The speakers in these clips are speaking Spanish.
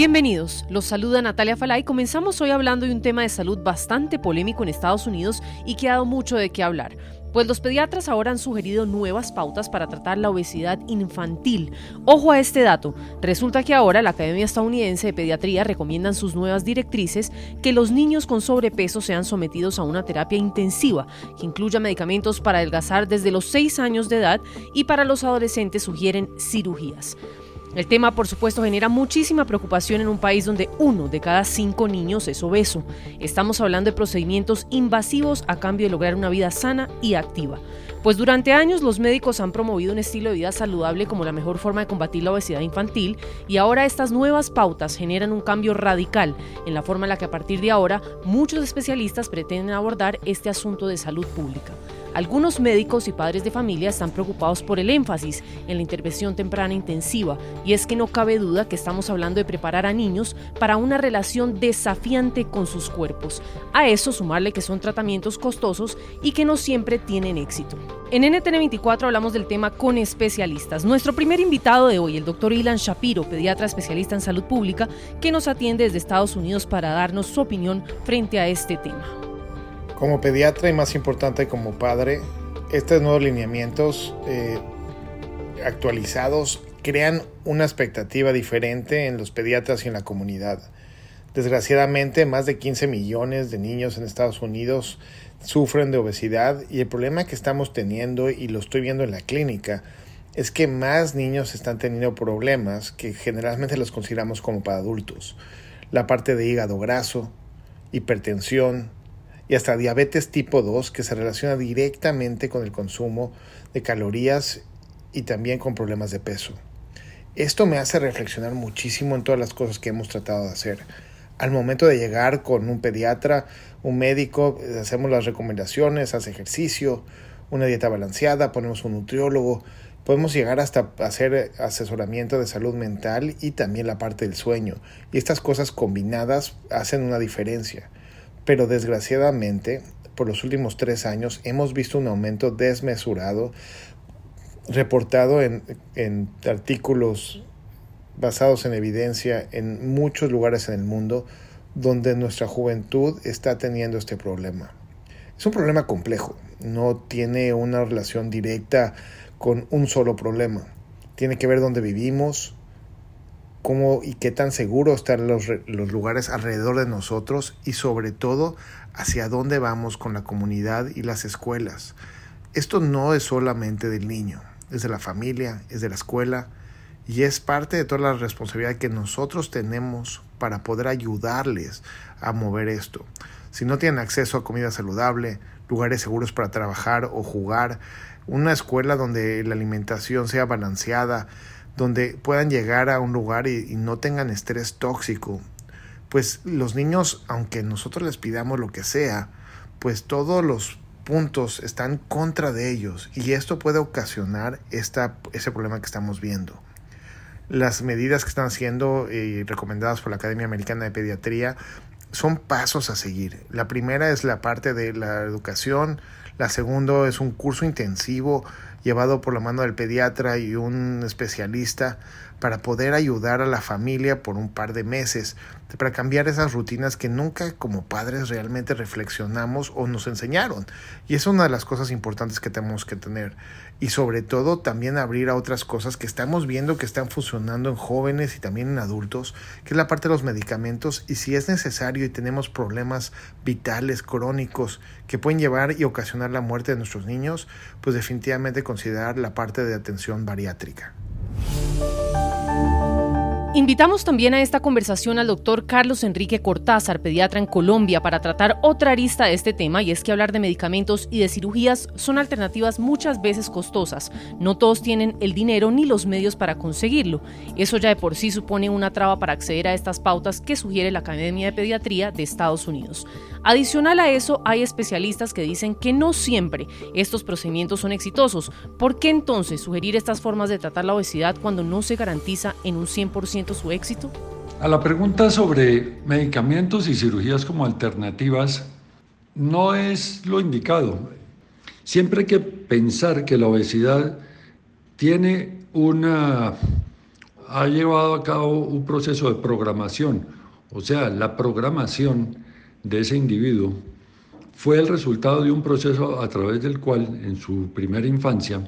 Bienvenidos, los saluda Natalia Falay. Comenzamos hoy hablando de un tema de salud bastante polémico en Estados Unidos y que ha dado mucho de qué hablar. Pues los pediatras ahora han sugerido nuevas pautas para tratar la obesidad infantil. Ojo a este dato. Resulta que ahora la Academia Estadounidense de Pediatría recomienda sus nuevas directrices que los niños con sobrepeso sean sometidos a una terapia intensiva que incluya medicamentos para adelgazar desde los 6 años de edad y para los adolescentes sugieren cirugías. El tema, por supuesto, genera muchísima preocupación en un país donde uno de cada cinco niños es obeso. Estamos hablando de procedimientos invasivos a cambio de lograr una vida sana y activa. Pues durante años los médicos han promovido un estilo de vida saludable como la mejor forma de combatir la obesidad infantil y ahora estas nuevas pautas generan un cambio radical en la forma en la que a partir de ahora muchos especialistas pretenden abordar este asunto de salud pública. Algunos médicos y padres de familia están preocupados por el énfasis en la intervención temprana intensiva y es que no cabe duda que estamos hablando de preparar a niños para una relación desafiante con sus cuerpos. A eso sumarle que son tratamientos costosos y que no siempre tienen éxito. En NTN 24 hablamos del tema con especialistas. Nuestro primer invitado de hoy, el doctor Ilan Shapiro, pediatra especialista en salud pública, que nos atiende desde Estados Unidos para darnos su opinión frente a este tema. Como pediatra y más importante como padre, estos nuevos lineamientos eh, actualizados crean una expectativa diferente en los pediatras y en la comunidad. Desgraciadamente, más de 15 millones de niños en Estados Unidos sufren de obesidad y el problema que estamos teniendo, y lo estoy viendo en la clínica, es que más niños están teniendo problemas que generalmente los consideramos como para adultos. La parte de hígado graso, hipertensión, y hasta diabetes tipo 2 que se relaciona directamente con el consumo de calorías y también con problemas de peso. Esto me hace reflexionar muchísimo en todas las cosas que hemos tratado de hacer. Al momento de llegar con un pediatra, un médico, hacemos las recomendaciones, hace ejercicio, una dieta balanceada, ponemos un nutriólogo, podemos llegar hasta hacer asesoramiento de salud mental y también la parte del sueño. Y estas cosas combinadas hacen una diferencia pero desgraciadamente por los últimos tres años hemos visto un aumento desmesurado reportado en, en artículos basados en evidencia en muchos lugares en el mundo donde nuestra juventud está teniendo este problema. Es un problema complejo, no tiene una relación directa con un solo problema. Tiene que ver dónde vivimos, cómo y qué tan seguros están los, los, lugares alrededor de nosotros y sobre todo hacia dónde vamos con la comunidad y las escuelas. Esto no es solamente del niño, es de la familia, es de la escuela y es parte de toda la responsabilidad que nosotros tenemos para poder ayudarles a mover esto. Si no tienen acceso a comida saludable, lugares seguros para trabajar o jugar, una escuela donde la alimentación sea balanceada, donde puedan llegar a un lugar y, no tengan estrés tóxico. Pues los niños, aunque nosotros les pidamos lo que sea, pues todos los puntos están contra de ellos y esto puede ocasionar esta, ese problema que estamos viendo. Las medidas que están haciendo y recomendadas por la Academia Americana de Pediatría son pasos a seguir. La primera es la parte de la educación, la segunda es un curso intensivo llevado por la mano del pediatra y un especialista para poder ayudar a la familia por un par de meses, para cambiar esas rutinas que nunca como padres realmente reflexionamos o nos enseñaron. Y es una de las cosas importantes que tenemos que tener. Y sobre todo también abrir a otras cosas que estamos viendo que están funcionando en jóvenes y también en adultos, que es la parte de los medicamentos y si es necesario y tenemos problemas vitales, crónicos, que pueden llevar y ocasionar la muerte de nuestros niños, pues definitivamente considerar la parte de atención bariátrica. Invitamos también a esta conversación al doctor Carlos Enrique Cortázar, pediatra en Colombia, para tratar otra arista de este tema y es que hablar de medicamentos y de cirugías son alternativas muchas veces costosas. No todos tienen el dinero ni los medios para conseguirlo. Eso ya de por sí supone una traba para acceder a estas pautas que sugiere la Academia de Pediatría de Estados Unidos. Adicional a eso, hay especialistas que dicen que no siempre estos procedimientos son exitosos. ¿Por qué entonces sugerir estas formas de tratar la obesidad cuando no se garantiza en un 100% su éxito? A la pregunta sobre medicamentos y cirugías como alternativas, no es lo indicado. Siempre hay que pensar que la obesidad tiene una ha llevado a cabo un proceso de programación, o sea, la programación de ese individuo fue el resultado de un proceso a través del cual en su primera infancia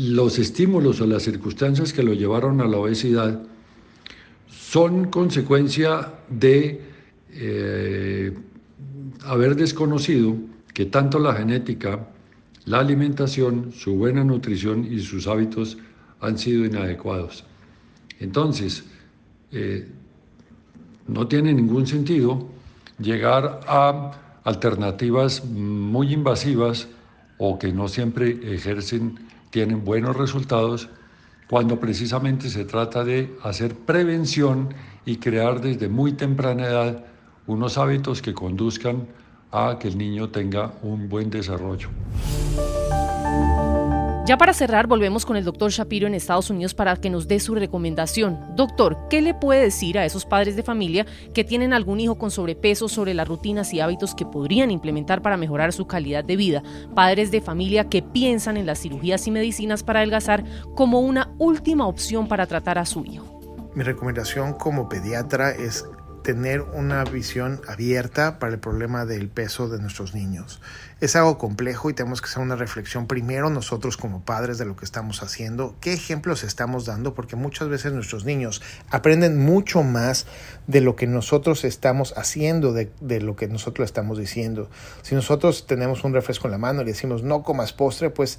los estímulos o las circunstancias que lo llevaron a la obesidad son consecuencia de eh, haber desconocido que tanto la genética, la alimentación, su buena nutrición y sus hábitos han sido inadecuados. Entonces, eh, no tiene ningún sentido llegar a alternativas muy invasivas o que no siempre ejercen, tienen buenos resultados, cuando precisamente se trata de hacer prevención y crear desde muy temprana edad unos hábitos que conduzcan a que el niño tenga un buen desarrollo. Ya para cerrar, volvemos con el doctor Shapiro en Estados Unidos para que nos dé su recomendación. Doctor, ¿qué le puede decir a esos padres de familia que tienen algún hijo con sobrepeso sobre las rutinas y hábitos que podrían implementar para mejorar su calidad de vida? Padres de familia que piensan en las cirugías y medicinas para adelgazar como una última opción para tratar a su hijo. Mi recomendación como pediatra es tener una visión abierta para el problema del peso de nuestros niños. Es algo complejo y tenemos que hacer una reflexión primero nosotros como padres de lo que estamos haciendo, qué ejemplos estamos dando, porque muchas veces nuestros niños aprenden mucho más de lo que nosotros estamos haciendo, de, lo que nosotros estamos diciendo. Si nosotros tenemos un refresco en la mano y le decimos no comas postre, pues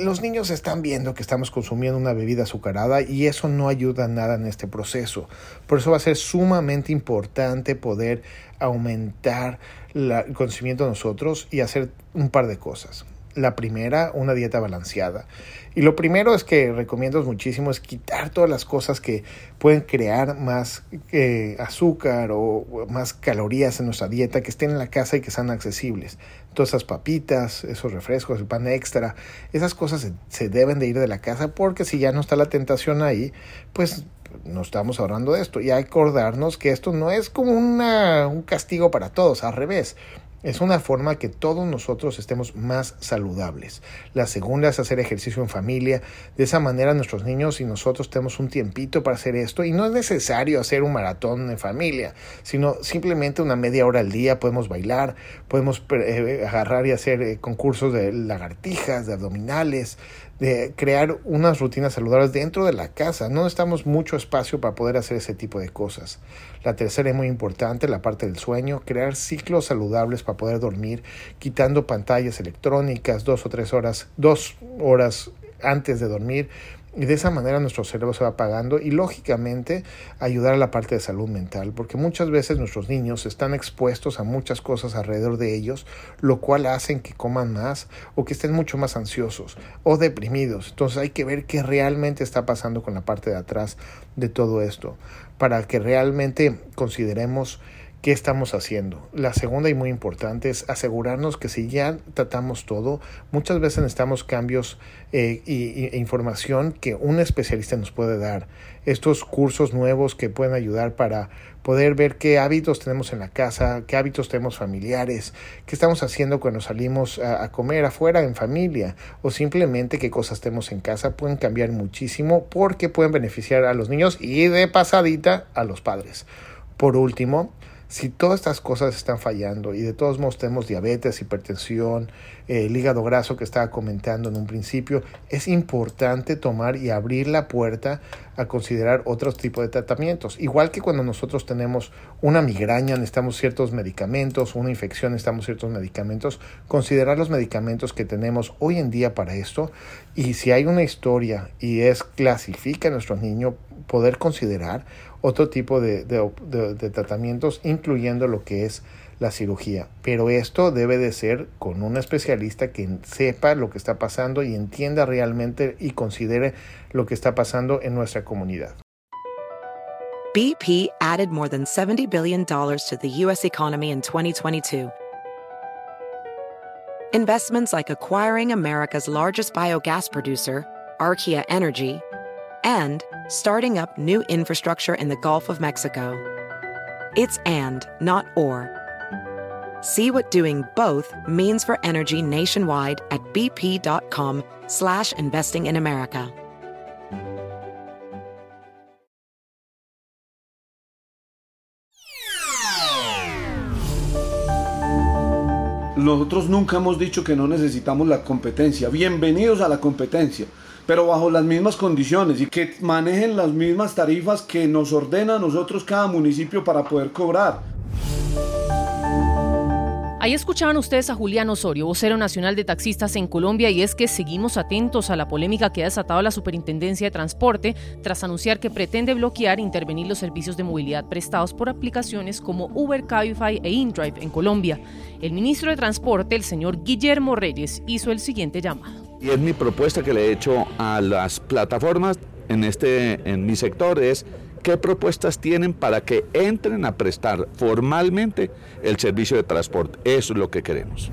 los niños están viendo que estamos consumiendo una bebida azucarada y eso no ayuda nada en este proceso. Por eso va a ser sumamente importante poder aumentar el conocimiento de nosotros y hacer un par de cosas. La primera, una dieta balanceada. Y lo primero es que recomiendo muchísimo es quitar todas las cosas que pueden crear más eh, azúcar o más calorías en nuestra dieta que estén en la casa y que sean accesibles. Todas esas papitas, esos refrescos, el pan extra, esas cosas se, se deben de ir de la casa porque si ya no está la tentación ahí, pues no estamos ahorrando de esto. Y acordarnos que esto no es como una, un castigo para todos, al revés. Es una forma que todos nosotros estemos más saludables. La segunda es hacer ejercicio en familia. De esa manera nuestros niños y nosotros tenemos un tiempito para hacer esto. Y no es necesario hacer un maratón en familia, sino simplemente una media hora al día podemos bailar, podemos eh, agarrar y hacer eh, concursos de lagartijas, de abdominales, de crear unas rutinas saludables dentro de la casa. No necesitamos mucho espacio para poder hacer ese tipo de cosas. La tercera es muy importante, la parte del sueño, crear ciclos saludables para poder dormir, quitando pantallas electrónicas dos o tres horas, dos horas antes de dormir y de esa manera nuestro cerebro se va apagando y lógicamente ayudar a la parte de salud mental, porque muchas veces nuestros niños están expuestos a muchas cosas alrededor de ellos, lo cual hacen que coman más o que estén mucho más ansiosos o deprimidos. Entonces hay que ver qué realmente está pasando con la parte de atrás de todo esto, para que realmente consideremos qué estamos haciendo. La segunda y muy importante es asegurarnos que si ya tratamos todo, muchas veces necesitamos cambios eh, e información que un especialista nos puede dar. Estos cursos nuevos que pueden ayudar para poder ver qué hábitos tenemos en la casa, qué hábitos tenemos familiares, qué estamos haciendo cuando salimos a comer afuera en familia o simplemente qué cosas tenemos en casa pueden cambiar muchísimo porque pueden beneficiar a los niños y de pasadita a los padres. Por último, si todas estas cosas están fallando y de todos modos tenemos diabetes, hipertensión, el hígado graso que estaba comentando en un principio, es importante tomar y abrir la puerta a considerar otros tipos de tratamientos. Igual que cuando nosotros tenemos una migraña, necesitamos ciertos medicamentos, una infección, necesitamos ciertos medicamentos, considerar los medicamentos que tenemos hoy en día para esto y si hay una historia y es clasifica a nuestro niño, poder considerar otro tipo de, tratamientos, incluyendo lo que es la cirugía. Pero esto debe de ser con un especialista que sepa lo que está pasando y entienda realmente y considere lo que está pasando en nuestra comunidad. BP added more than 70 billion dollars to the US economy in 2022. Investments like acquiring America's largest biogas producer, Archaea Energy, and starting up new infrastructure in the Gulf of Mexico. It's and, not or. See what doing both means for energy nationwide at bp.com slash investing in America. Nosotros nunca hemos dicho que no necesitamos la competencia. Bienvenidos a la competencia. Pero bajo las mismas condiciones y que manejen las mismas tarifas que nos ordena a nosotros cada municipio para poder cobrar. Ahí escuchaban ustedes a Julián Osorio, vocero nacional de taxistas en Colombia, y es que seguimos atentos a la polémica que ha desatado la Superintendencia de Transporte tras anunciar que pretende bloquear e intervenir los servicios de movilidad prestados por aplicaciones como Uber, Cabify e InDrive en Colombia. El ministro de Transporte, el señor Guillermo Reyes, hizo el siguiente llamado. Y es mi propuesta que le he hecho a las plataformas en, este, en mi sector es ¿Qué propuestas tienen para que entren a prestar formalmente el servicio de transporte? Eso es lo que queremos.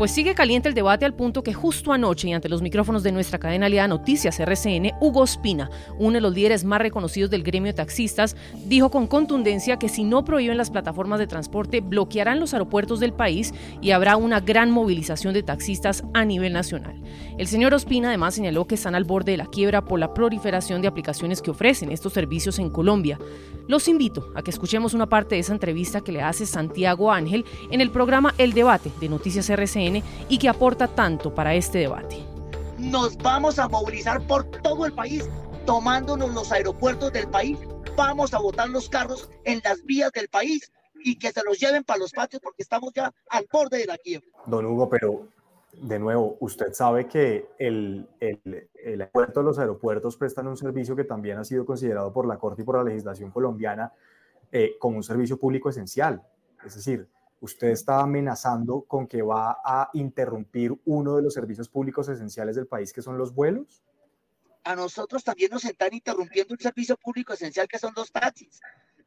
Pues sigue caliente el debate al punto que justo anoche y ante los micrófonos de nuestra cadena aliada Noticias RCN, Hugo Espina, uno de los líderes más reconocidos del gremio de taxistas, dijo con contundencia que si no prohíben las plataformas de transporte, bloquearán los aeropuertos del país y habrá una gran movilización de taxistas a nivel nacional. El señor Ospina además señaló que están al borde de la quiebra por la proliferación de aplicaciones que ofrecen estos servicios en Colombia. Los invito a que escuchemos una parte de esa entrevista que le hace Santiago Ángel en el programa El Debate de Noticias RCN y que aporta tanto para este debate. Nos vamos a movilizar por todo el país, tomándonos los aeropuertos del país. Vamos a botar los carros en las vías del país y que se los lleven para los patios porque estamos ya al borde de la quiebra. Don Hugo, pero de nuevo, usted sabe que el, el, el aeropuerto, los aeropuertos prestan un servicio que también ha sido considerado por la Corte y por la legislación colombiana eh, como un servicio público esencial. Es decir, usted está amenazando con que va a interrumpir uno de los servicios públicos esenciales del país, que son los vuelos. A nosotros también nos están interrumpiendo un servicio público esencial, que son los taxis.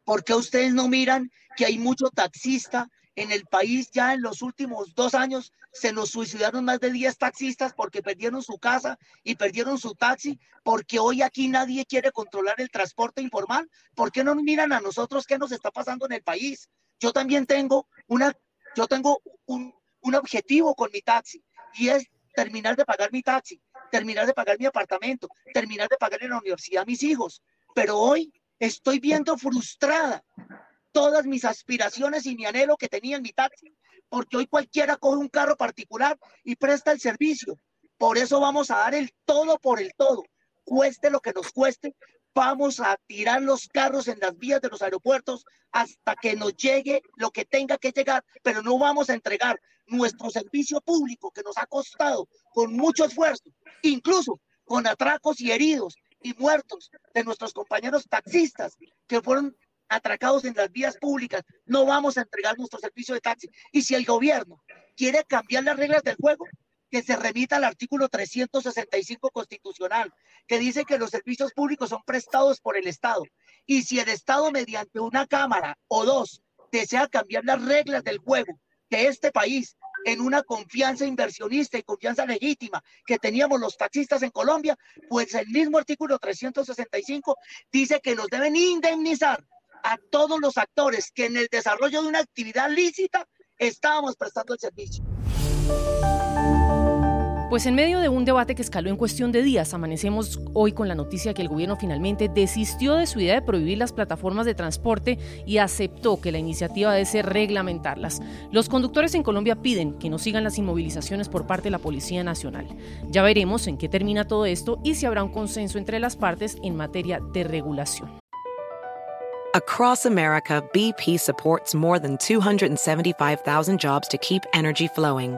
¿Por qué ustedes no miran que hay mucho taxista en el país ya en los últimos dos años se nos suicidaron más de 10 taxistas porque perdieron su casa y perdieron su taxi, porque hoy aquí nadie quiere controlar el transporte informal. ¿Por qué no miran a nosotros qué nos está pasando en el país? Yo también tengo una, yo tengo un, un objetivo con mi taxi y es terminar de pagar mi taxi, terminar de pagar mi apartamento, terminar de pagar en la universidad a mis hijos. Pero hoy estoy viendo frustrada todas mis aspiraciones y mi anhelo que tenía en mi taxi, porque hoy cualquiera coge un carro particular y presta el servicio. Por eso vamos a dar el todo por el todo, cueste lo que nos cueste, vamos a tirar los carros en las vías de los aeropuertos hasta que nos llegue lo que tenga que llegar, pero no vamos a entregar nuestro servicio público que nos ha costado con mucho esfuerzo, incluso con atracos y heridos y muertos de nuestros compañeros taxistas que fueron atracados en las vías públicas, no vamos a entregar nuestro servicio de taxi. Y si el gobierno quiere cambiar las reglas del juego, que se remita al artículo 365 constitucional, que dice que los servicios públicos son prestados por el Estado. Y si el Estado mediante una Cámara o dos desea cambiar las reglas del juego de este país en una confianza inversionista y confianza legítima que teníamos los taxistas en Colombia, pues el mismo artículo 365 dice que nos deben indemnizar a todos los actores que en el desarrollo de una actividad lícita estábamos prestando el servicio. Pues en medio de un debate que escaló en cuestión de días, amanecemos hoy con la noticia que el gobierno finalmente desistió de su idea de prohibir las plataformas de transporte y aceptó que la iniciativa debe ser reglamentarlas. Los conductores en Colombia piden que no sigan las inmovilizaciones por parte de la Policía Nacional. Ya veremos en qué termina todo esto y si habrá un consenso entre las partes en materia de regulación. Across America, BP supports more than 275,000 jobs to keep energy flowing.